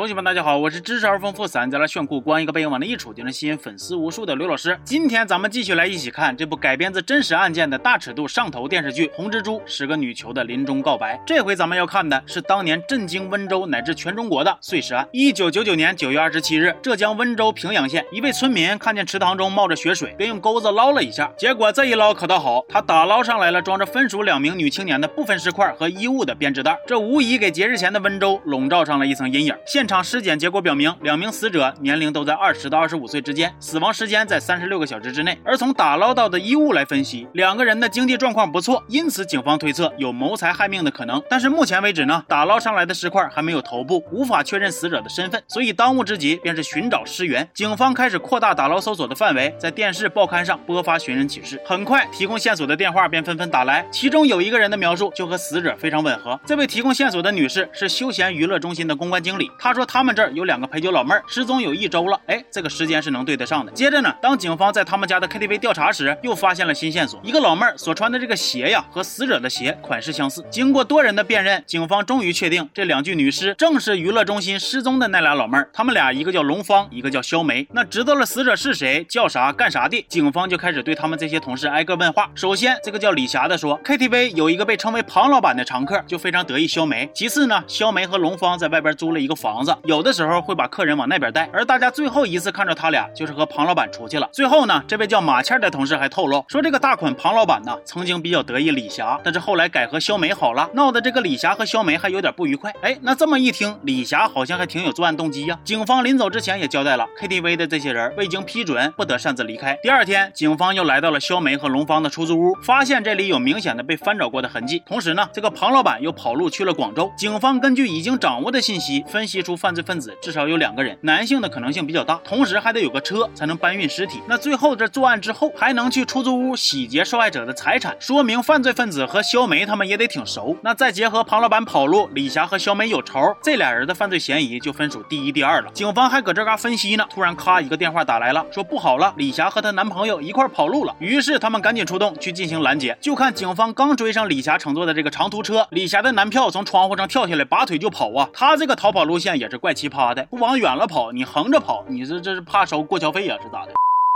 同学们，大家好，我是知识而丰富、散在了炫酷、光一个背影往那一杵就能吸引粉丝无数的刘老师。今天咱们继续来一起看这部改编自真实案件的大尺度上头电视剧《红蜘蛛十个女囚的临终告白》。这回咱们要看的是当年震惊温州乃至全中国的碎尸案。一九九九年九月二十七日，浙江温州平阳县一位村民看见池塘中冒着血水，便用钩子捞了一下，结果这一捞可倒好，他打捞上来了装着分属两名女青年的部分尸块和衣物的编织袋，这无疑给节日前的温州笼罩上了一层阴影。现场尸检结果表明，两名死者年龄都在二十到二十五岁之间，死亡时间在三十六个小时之内。而从打捞到的衣物来分析，两个人的经济状况不错，因此警方推测有谋财害命的可能。但是目前为止呢，打捞上来的尸块还没有头部，无法确认死者的身份，所以当务之急便是寻找尸源。警方开始扩大打捞搜索的范围，在电视、报刊上播发寻人启事。很快，提供线索的电话便纷纷打来，其中有一个人的描述就和死者非常吻合。这位提供线索的女士是休闲娱乐中心的公关经理，她说说他们这。儿有两个陪酒老妹儿失踪有一周了，哎，这个时间是能对得上的。接着呢，当警方在他们家的 KTV 调查时，又发现了新线索，一个老妹儿所穿的这个鞋呀，和死者的鞋款式相似。经过多人的辨认，警方终于确定这两具女尸正是娱乐中心失踪的那俩老妹儿。她们俩一个叫龙芳，一个叫肖梅。那知道了死者是谁、叫啥、干啥的，警方就开始对他们这些同事挨个问话。首先，这个叫李霞的说，KTV 有一个被称为庞老板的常客，就非常得意肖梅。其次呢，肖梅和龙芳在外边租了一个房房子，有的。时候会把客人往那边带，而大家最后一次看着他俩就是和庞老板出去了。最后呢，这位叫马倩的同事还透露说，这个大款庞老板呢曾经比较得意李霞，但是后来改和肖梅好了，闹得这个李霞和肖梅还有点不愉快。哎，那这么一听，李霞好像还挺有作案动机呀。警方临走之前也交代了，KTV 的这些人未经批准不得擅自离开。第二天，警方又来到了肖梅和龙芳的出租屋，发现这里有明显的被翻找过的痕迹。同时呢，这个庞老板又跑路去了广州。警方根据已经掌握的信息，分析出犯罪分子。至少有两个人，男性的可能性比较大，同时还得有个车才能搬运尸体。那最后这作案之后还能去出租屋洗劫受害者的财产，说明犯罪分子和肖梅他们也得挺熟。那再结合庞老板跑路，李霞和肖梅有仇，这俩人的犯罪嫌疑就分属第一、第二了。警方还搁这嘎分析呢，突然咔一个电话打来了，说不好了，李霞和她男朋友一块跑路了。于是他们赶紧出动去进行拦截。就看警方刚追上李霞乘坐的这个长途车，李霞的男票从窗户上跳下来，拔腿就跑啊。他这个逃跑路线也是怪奇葩的。不往远了跑，你横着跑，你这这是怕收过桥费呀，是咋的？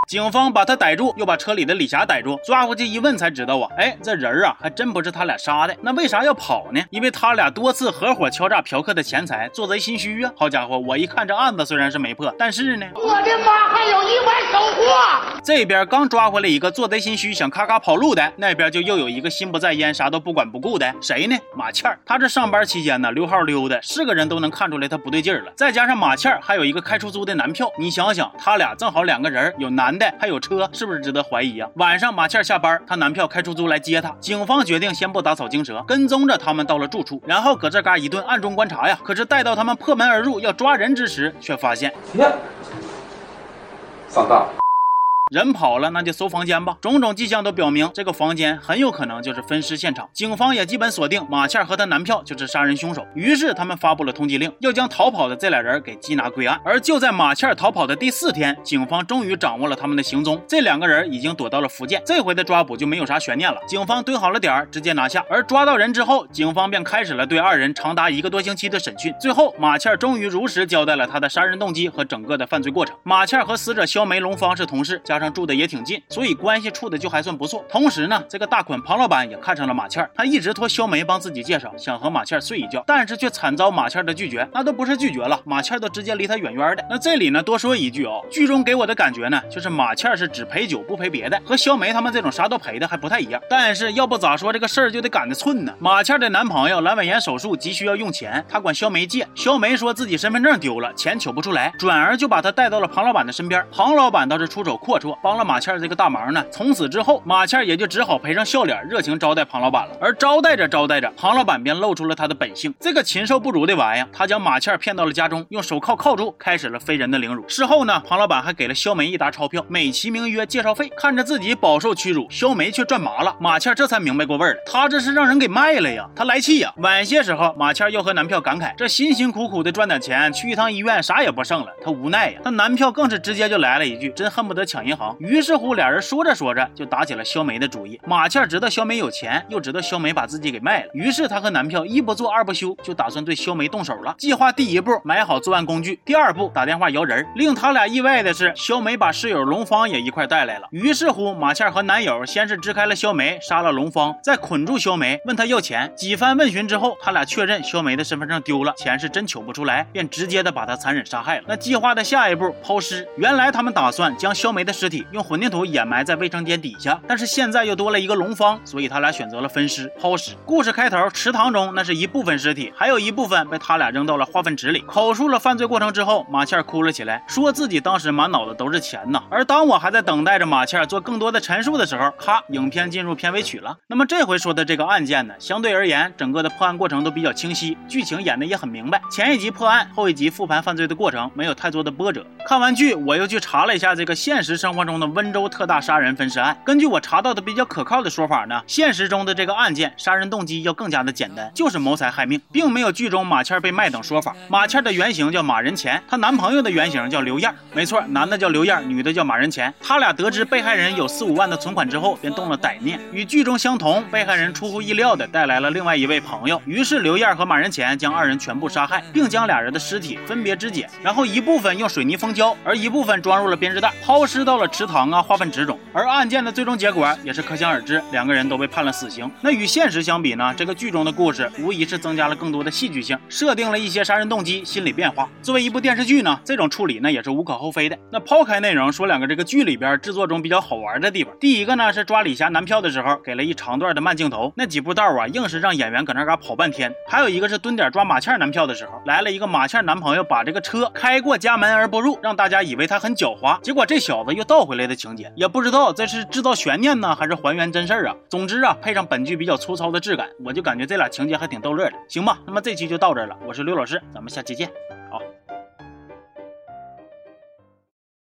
警方把他逮住，又把车里的李霞逮住，抓回去一问才知道啊，哎，这人啊还真不是他俩杀的。那为啥要跑呢？因为他俩多次合伙敲诈嫖客的钱财，做贼心虚啊。好家伙，我一看这案子虽然是没破，但是呢，我的妈，还有意外收获。这边刚抓回来一个做贼心虚想咔咔跑路的，那边就又有一个心不在焉啥都不管不顾的，谁呢？马倩儿。他这上班期间呢溜号溜的，是个人都能看出来他不对劲儿了。再加上马倩儿还有一个开出租的男票，你想想，他俩正好两个人，有男。还有车，是不是值得怀疑啊？晚上马倩下班，她男票开出租来接她。警方决定先不打草惊蛇，跟踪着他们到了住处，然后搁这嘎一顿暗中观察呀。可是待到他们破门而入要抓人之时，却发现，上当。人跑了，那就搜房间吧。种种迹象都表明，这个房间很有可能就是分尸现场。警方也基本锁定马倩和她男票就是杀人凶手。于是他们发布了通缉令，要将逃跑的这俩人给缉拿归案。而就在马倩逃跑的第四天，警方终于掌握了他们的行踪。这两个人已经躲到了福建。这回的抓捕就没有啥悬念了，警方蹲好了点儿，直接拿下。而抓到人之后，警方便开始了对二人长达一个多星期的审讯。最后，马倩终于如实交代了他的杀人动机和整个的犯罪过程。马倩和死者肖梅龙芳是同事，加上住的也挺近，所以关系处的就还算不错。同时呢，这个大款庞老板也看上了马倩他一直托肖梅帮自己介绍，想和马倩睡一觉，但是却惨遭马倩的拒绝。那都不是拒绝了，马倩都直接离他远远的。那这里呢，多说一句哦，剧中给我的感觉呢，就是马倩是只陪酒不陪别的，和肖梅他们这种啥都陪的还不太一样。但是要不咋说这个事儿就得赶得寸呢？马倩的男朋友阑尾炎手术急需要用钱，他管肖梅借，肖梅说自己身份证丢了，钱取不出来，转而就把他带到了庞老板的身边。庞老板倒是出手阔绰，帮了。马倩这个大忙呢，从此之后，马倩也就只好赔上笑脸，热情招待庞老板了。而招待着招待着，庞老板便露出了他的本性，这个禽兽不如的玩意儿。他将马倩骗到了家中，用手铐铐住，开始了非人的凌辱。事后呢，庞老板还给了肖梅一沓钞票，美其名曰介绍费。看着自己饱受屈辱，肖梅却赚麻了。马倩这才明白过味儿了，他这是让人给卖了呀！他来气呀！晚些时候，马倩又和男票感慨，这辛辛苦苦的赚点钱，去一趟医院啥也不剩了。她无奈呀，她男票更是直接就来了一句，真恨不得抢银。行。于是乎，俩人说着说着就打起了肖梅的主意。马倩知道肖梅有钱，又知道肖梅把自己给卖了，于是她和男票一不做二不休，就打算对肖梅动手了。计划第一步，买好作案工具；第二步，打电话摇人。令他俩意外的是，肖梅把室友龙芳也一块带来了。于是乎，马倩和男友先是支开了肖梅，杀了龙芳，再捆住肖梅，问她要钱。几番问询之后，他俩确认肖梅的身份证丢了，钱是真取不出来，便直接的把她残忍杀害了。那计划的下一步，抛尸。原来他们打算将肖梅的尸尸体用混凝土掩埋在卫生间底下，但是现在又多了一个龙方，所以他俩选择了分尸抛尸。故事开头，池塘中那是一部分尸体，还有一部分被他俩扔到了化粪池里。口述了犯罪过程之后，马倩哭了起来，说自己当时满脑子都是钱呐。而当我还在等待着马倩做更多的陈述的时候，咔，影片进入片尾曲了。那么这回说的这个案件呢，相对而言，整个的破案过程都比较清晰，剧情演的也很明白。前一集破案，后一集复盘犯罪的过程，没有太多的波折。看完剧，我又去查了一下这个现实生活中的温州特大杀人分尸案。根据我查到的比较可靠的说法呢，现实中的这个案件杀人动机要更加的简单，就是谋财害命，并没有剧中马倩被卖等说法。马倩的原型叫马仁钱，她男朋友的原型叫刘燕，没错，男的叫刘燕，女的叫马仁钱。他俩得知被害人有四五万的存款之后，便动了歹念。与剧中相同，被害人出乎意料的带来了另外一位朋友，于是刘燕和马仁钱将二人全部杀害，并将俩人的尸体分别肢解，然后一部分用水泥封胶，而一部分装入了编织袋，抛尸到了池塘啊化粪池中。而案件的最终结果也是可想而知，两个人都被判了死刑。那与现实相比呢？这个剧中的故事无疑是增加了更多的戏剧性，设定了一些杀人动机、心理变化。作为一部电视剧呢，这种处理呢也是无可厚非的。那抛开内容说，两个这个剧里边制作中比较好玩的地方，第一个呢是抓李霞男票的时候给了一长段的慢镜头，那几步道啊硬是让演员搁那嘎跑半天。还有一个是蹲点抓马倩男票的时候，来了一个马倩男朋友把这个车开过家门而不入，让大家以为他很狡猾，结果这小子又到倒回来的情节，也不知道这是制造悬念呢，还是还原真事儿啊？总之啊，配上本剧比较粗糙的质感，我就感觉这俩情节还挺逗乐的，行吧？那么这期就到这了，我是刘老师，咱们下期见，好。